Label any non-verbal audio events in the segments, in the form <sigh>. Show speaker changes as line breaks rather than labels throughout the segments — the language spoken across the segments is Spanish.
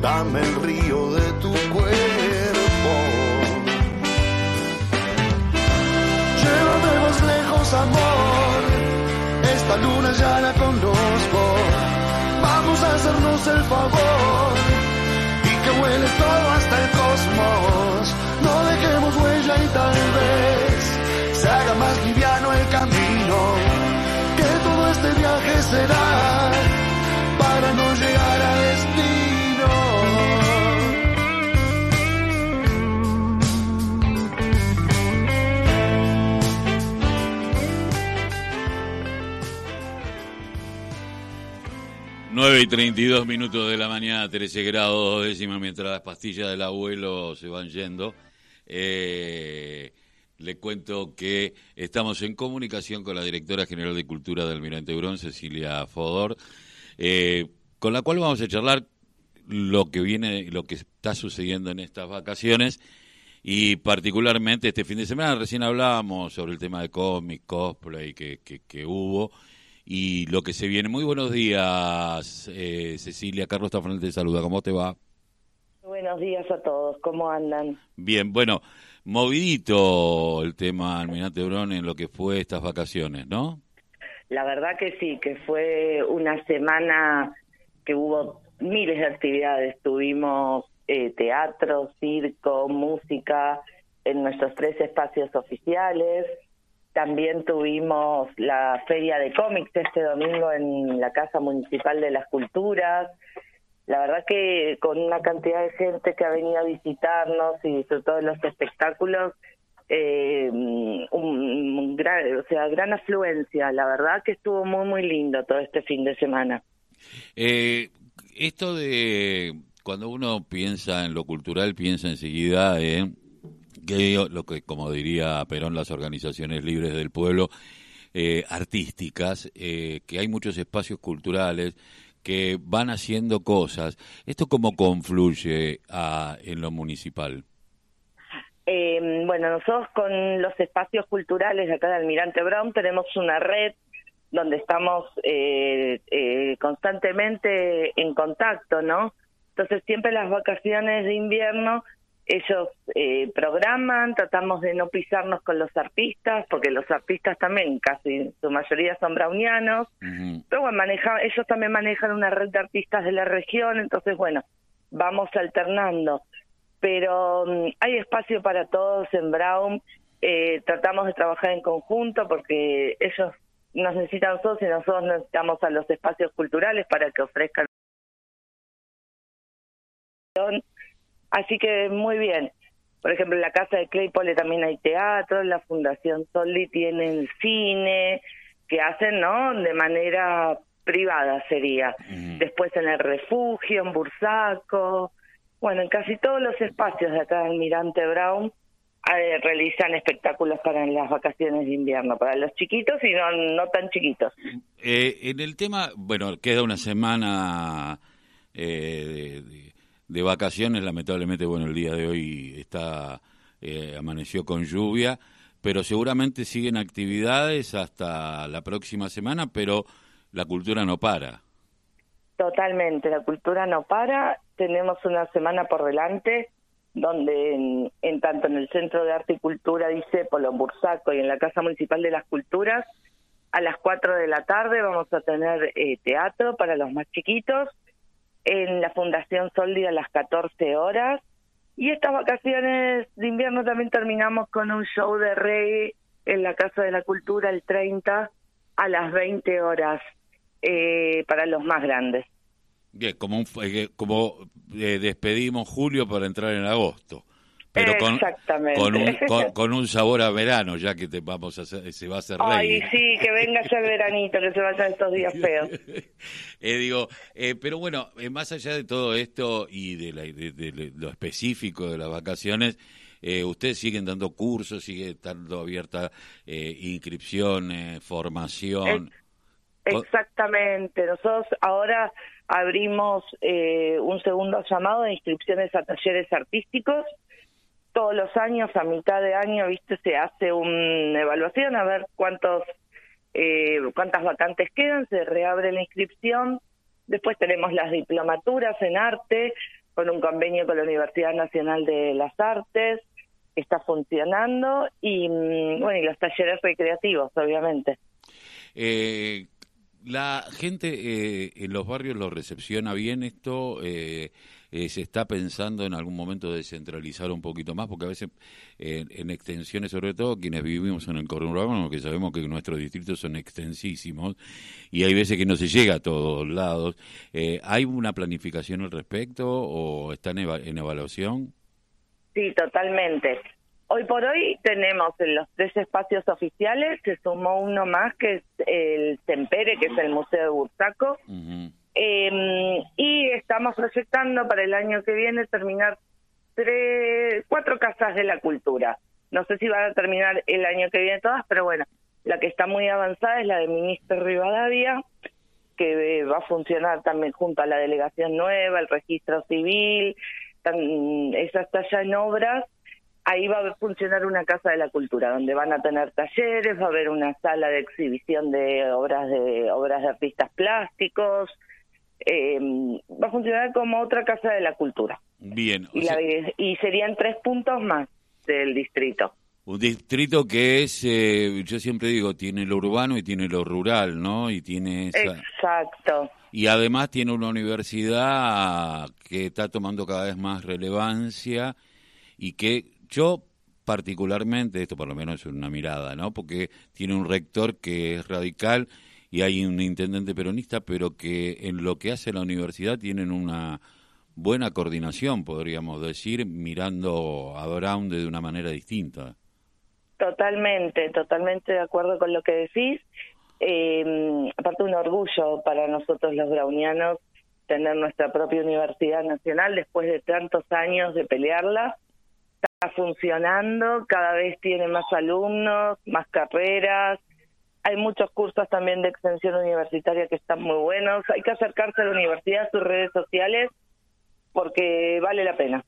dame el río de tu cuerpo. Llévame más lejos, amor, esta luna ya la conozco. Vamos a hacernos el favor y que huele todo hasta
9 y 32 minutos de la mañana, 13 grados, dos décimas, mientras las pastillas del abuelo se van yendo. Eh, le cuento que estamos en comunicación con la directora general de Cultura del Almirante Brón, Cecilia Fodor, eh, con la cual vamos a charlar lo que viene, lo que está sucediendo en estas vacaciones y particularmente este fin de semana. Recién hablábamos sobre el tema de cómic, cosplay que hubo y lo que se viene. Muy buenos días, eh, Cecilia. Carlos Tafanel te saluda. ¿Cómo te va?
Buenos días a todos. ¿Cómo andan?
Bien, bueno, movidito el tema Almirante Brón en lo que fue estas vacaciones, ¿no?
La verdad que sí, que fue una semana que hubo miles de actividades. Tuvimos eh, teatro, circo, música en nuestros tres espacios oficiales. También tuvimos la feria de cómics este domingo en la Casa Municipal de las Culturas. La verdad que con una cantidad de gente que ha venido a visitarnos y disfrutó de los espectáculos, eh, un, gran, o sea, gran afluencia. La verdad que estuvo muy, muy lindo todo este fin de semana.
Eh, esto de cuando uno piensa en lo cultural, piensa enseguida en que lo que, como diría Perón, las organizaciones libres del pueblo, eh, artísticas, eh, que hay muchos espacios culturales que van haciendo cosas. ¿Esto cómo confluye a, en lo municipal?
Eh, bueno, nosotros con los espacios culturales de acá de Almirante Brown tenemos una red donde estamos eh, constantemente en contacto, ¿no? Entonces siempre las vacaciones de invierno ellos eh, programan, tratamos de no pisarnos con los artistas, porque los artistas también, casi su mayoría son brownianos, pero bueno, maneja, ellos también manejan una red de artistas de la región, entonces bueno, vamos alternando. Pero um, hay espacio para todos en Brown, eh, tratamos de trabajar en conjunto porque ellos nos necesitan a nosotros y nosotros necesitamos a los espacios culturales para que ofrezcan Así que muy bien. Por ejemplo, en la casa de Claypole también hay teatro, la Fundación Soldi tienen cine, que hacen, ¿no? De manera privada sería. Después en el refugio, en Bursaco. Bueno, en casi todos los espacios de acá de Almirante Brown eh, realizan espectáculos para las vacaciones de invierno, para los chiquitos y no, no tan chiquitos.
Eh, en el tema, bueno, queda una semana eh, de, de vacaciones, lamentablemente, bueno, el día de hoy está eh, amaneció con lluvia, pero seguramente siguen actividades hasta la próxima semana, pero la cultura no para.
Totalmente, la cultura no para. Tenemos una semana por delante donde en, en tanto en el Centro de Arte y Cultura Disépolo, en Bursaco y en la Casa Municipal de las Culturas, a las 4 de la tarde vamos a tener eh, teatro para los más chiquitos en la Fundación Soldi a las 14 horas. Y estas vacaciones de invierno también terminamos con un show de reggae en la Casa de la Cultura el 30 a las 20 horas eh, para los más grandes.
Bien, como, un, eh, como eh, despedimos julio para entrar en agosto pero con, con, un, con, un sabor a verano, ya que te vamos a hacer, se va a hacer
Ay, sí, que venga ya el veranito, que se vayan estos días feos. <laughs>
eh, digo, eh, pero bueno, eh, más allá de todo esto y de, la, de, de lo específico de las vacaciones, eh, ustedes siguen dando cursos, sigue estando abierta eh, inscripciones, formación.
Exactamente, nosotros ahora abrimos eh, un segundo llamado de inscripciones a talleres artísticos todos los años, a mitad de año, viste, se hace una evaluación a ver cuántos eh, cuántas vacantes quedan, se reabre la inscripción. Después tenemos las diplomaturas en arte, con un convenio con la Universidad Nacional de las Artes, que está funcionando, y mm, bueno, y los talleres recreativos, obviamente.
Eh, la gente eh, en los barrios lo recepciona bien esto. Eh, eh, se está pensando en algún momento descentralizar un poquito más, porque a veces en extensiones, sobre todo quienes vivimos en el conurbano, que sabemos que nuestros distritos son extensísimos y hay veces que no se llega a todos lados. ¿Hay una planificación al respecto o están en evaluación?
Sí, totalmente. Hoy por hoy tenemos en los tres espacios oficiales, se sumó uno más que es el Tempere, que es el Museo de Bursaco, y estamos proyectando para el año que viene terminar tres, cuatro casas de la cultura. No sé si van a terminar el año que viene todas, pero bueno, la que está muy avanzada es la de Ministro Rivadavia, que va a funcionar también junto a la delegación nueva, el registro civil, esa está ya en obras ahí va a funcionar una casa de la cultura donde van a tener talleres, va a haber una sala de exhibición de obras de obras de artistas plásticos, eh, va a funcionar como otra casa de la cultura.
Bien.
Y, y, serían tres puntos más del distrito.
Un distrito que es, eh, yo siempre digo, tiene lo urbano y tiene lo rural, ¿no? Y tiene
Exacto.
Y además tiene una universidad que está tomando cada vez más relevancia y que yo particularmente, esto por lo menos es una mirada, ¿no? Porque tiene un rector que es radical y hay un intendente peronista, pero que en lo que hace la universidad tienen una buena coordinación, podríamos decir, mirando a Brown de una manera distinta.
Totalmente, totalmente de acuerdo con lo que decís. Eh, aparte un orgullo para nosotros los brownianos tener nuestra propia universidad nacional después de tantos años de pelearla está funcionando, cada vez tiene más alumnos, más carreras, hay muchos cursos también de extensión universitaria que están muy buenos, hay que acercarse a la universidad, a sus redes sociales, porque vale la pena.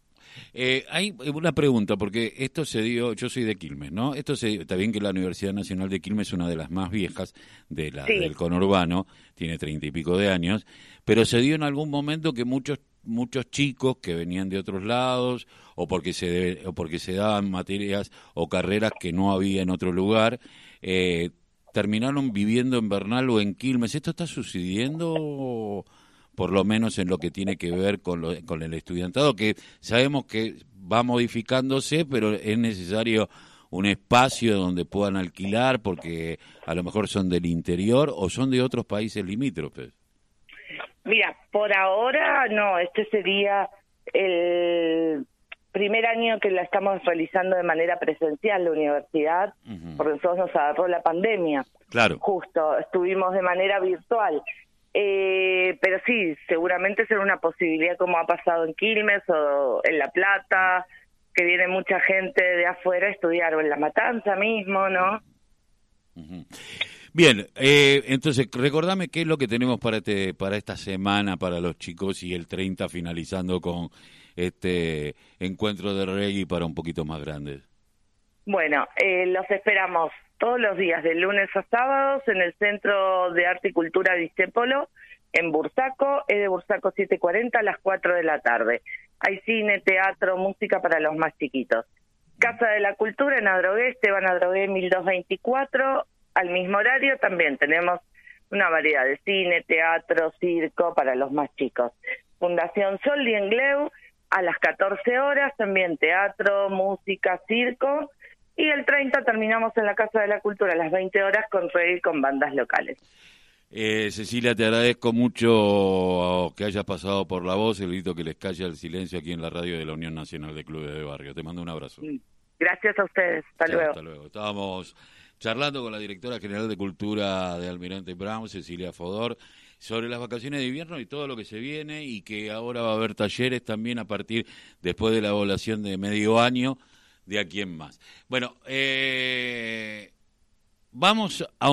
Eh, hay una pregunta, porque esto se dio, yo soy de Quilmes, ¿no? Esto se, está bien que la Universidad Nacional de Quilmes es una de las más viejas de la, del conurbano, tiene treinta y pico de años, pero se dio en algún momento que muchos muchos chicos que venían de otros lados o porque se o porque se daban materias o carreras que no había en otro lugar eh, terminaron viviendo en Bernal o en Quilmes. Esto está sucediendo por lo menos en lo que tiene que ver con, con el estudiantado que sabemos que va modificándose pero es necesario un espacio donde puedan alquilar porque a lo mejor son del interior o son de otros países limítrofes.
Mira, por ahora no, este sería el primer año que la estamos realizando de manera presencial la universidad, porque nosotros nos agarró la pandemia.
Claro.
Justo, estuvimos de manera virtual. Eh, pero sí, seguramente será una posibilidad como ha pasado en Quilmes o en La Plata, que viene mucha gente de afuera a estudiar, o en La Matanza mismo, ¿no?
Bien, eh, entonces recordame qué es lo que tenemos para este para esta semana para los chicos y el 30 finalizando con este encuentro de reggae para un poquito más grandes.
Bueno, eh, los esperamos todos los días, de lunes a sábados, en el Centro de Arte y Cultura Discépolo, en Bursaco, es de Bursaco 740 a las 4 de la tarde. Hay cine, teatro, música para los más chiquitos. Casa de la Cultura en Adrogué, Esteban Adrogué 1224, al mismo horario también tenemos una variedad de cine, teatro, circo para los más chicos. Fundación Sol y Engleu a las 14 horas, también teatro, música, circo. Y el 30 terminamos en la Casa de la Cultura a las 20 horas con reggae con bandas locales.
Eh, Cecilia, te agradezco mucho que hayas pasado por la voz, el grito que les calla el silencio aquí en la radio de la Unión Nacional de Clubes de Barrio. Te mando un abrazo.
Gracias a ustedes. Hasta luego.
Hasta luego. Estábamos charlando con la directora general de Cultura de Almirante Brown, Cecilia Fodor, sobre las vacaciones de invierno y todo lo que se viene y que ahora va a haber talleres también a partir, después de la evaluación de medio año, de aquí en más. Bueno, eh, vamos a